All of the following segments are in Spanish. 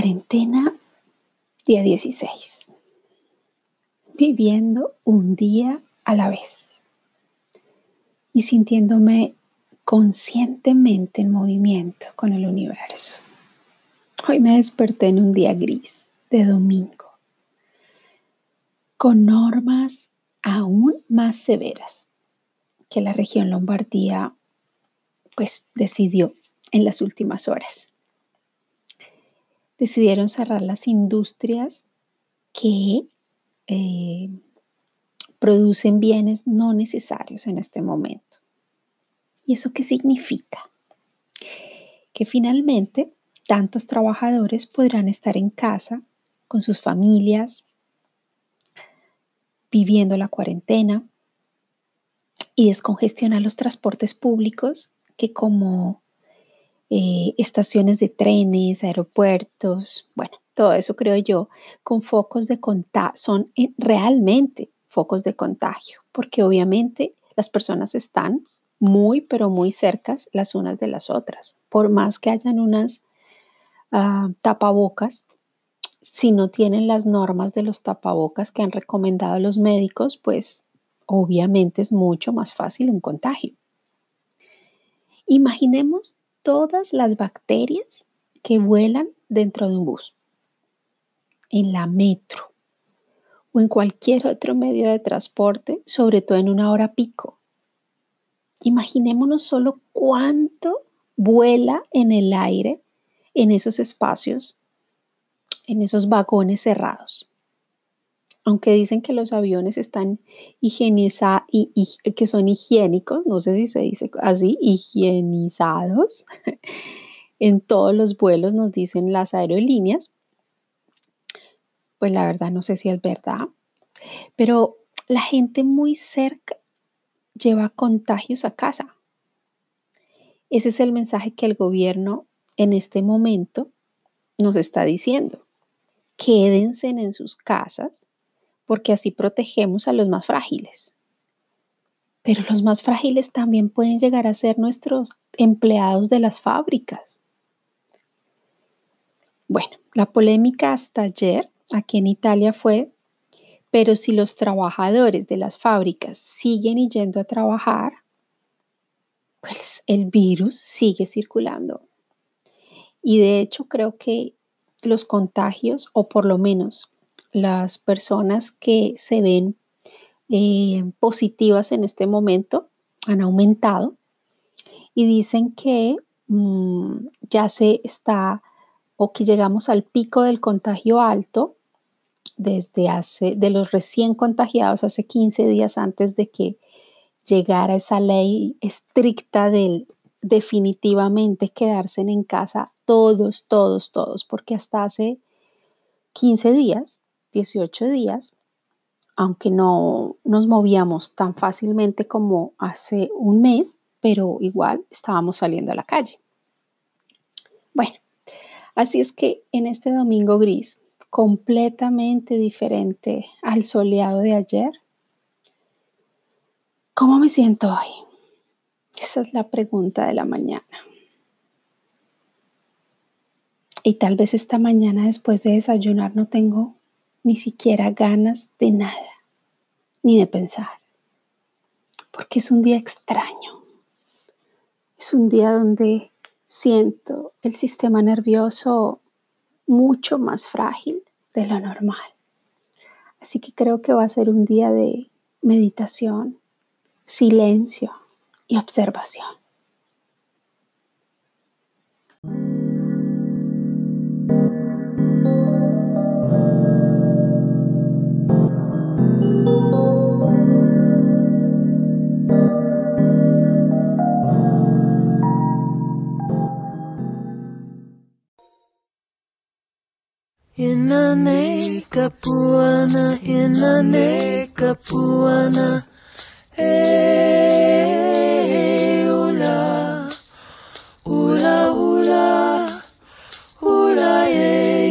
Cuarentena, día 16. Viviendo un día a la vez y sintiéndome conscientemente en movimiento con el universo. Hoy me desperté en un día gris de domingo, con normas aún más severas que la región Lombardía pues decidió en las últimas horas decidieron cerrar las industrias que eh, producen bienes no necesarios en este momento. ¿Y eso qué significa? Que finalmente tantos trabajadores podrán estar en casa con sus familias, viviendo la cuarentena y descongestionar los transportes públicos que como eh, estaciones de trenes, aeropuertos, bueno, todo eso creo yo, con focos de contagio, son eh, realmente focos de contagio, porque obviamente las personas están muy, pero muy cercas las unas de las otras. Por más que hayan unas ah, tapabocas, si no tienen las normas de los tapabocas que han recomendado los médicos, pues obviamente es mucho más fácil un contagio. Imaginemos todas las bacterias que vuelan dentro de un bus, en la metro o en cualquier otro medio de transporte, sobre todo en una hora pico. Imaginémonos solo cuánto vuela en el aire en esos espacios, en esos vagones cerrados aunque dicen que los aviones están higienizados y, que son higiénicos, no sé si se dice así, higienizados, en todos los vuelos nos dicen las aerolíneas, pues la verdad no sé si es verdad, pero la gente muy cerca lleva contagios a casa. Ese es el mensaje que el gobierno en este momento nos está diciendo. Quédense en sus casas porque así protegemos a los más frágiles. Pero los más frágiles también pueden llegar a ser nuestros empleados de las fábricas. Bueno, la polémica hasta ayer aquí en Italia fue, pero si los trabajadores de las fábricas siguen yendo a trabajar, pues el virus sigue circulando. Y de hecho creo que los contagios, o por lo menos las personas que se ven eh, positivas en este momento han aumentado y dicen que mm, ya se está o que llegamos al pico del contagio alto desde hace, de los recién contagiados hace 15 días antes de que llegara esa ley estricta del definitivamente quedarse en casa todos, todos, todos, porque hasta hace 15 días 18 días, aunque no nos movíamos tan fácilmente como hace un mes, pero igual estábamos saliendo a la calle. Bueno, así es que en este domingo gris, completamente diferente al soleado de ayer, ¿cómo me siento hoy? Esa es la pregunta de la mañana. Y tal vez esta mañana después de desayunar no tengo ni siquiera ganas de nada, ni de pensar, porque es un día extraño. Es un día donde siento el sistema nervioso mucho más frágil de lo normal. Así que creo que va a ser un día de meditación, silencio y observación. Inane kapuana, inane kapuana, hey, ula, ula, ula, ula, ye,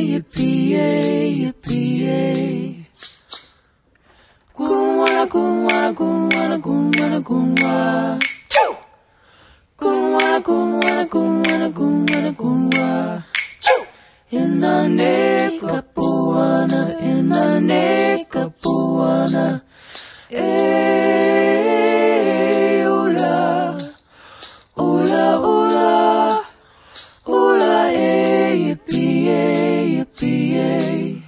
yippee, ye, yippee, ye. Kumwana, kumwana, kumwana, kumwana, kumwana. Kumwana, kumwana, kumwana, kumwana, kumwana. In the name. Kapuana, in the neck, Capuana. Hey, eh, hola, hola, hola, hola, hey, eh, yippee, hey, yippee, hey.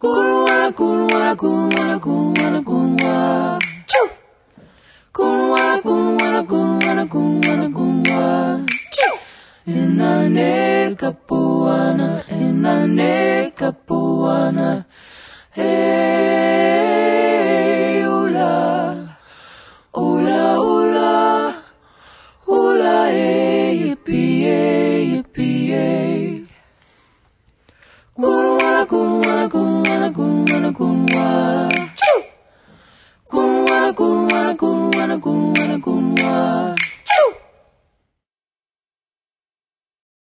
Kunwana, kunwana, kunwana, kunwana, kunwana. Choo! Kunwana, kunwana, kunwana, kunwana, kunwana. In the neck, Capuana.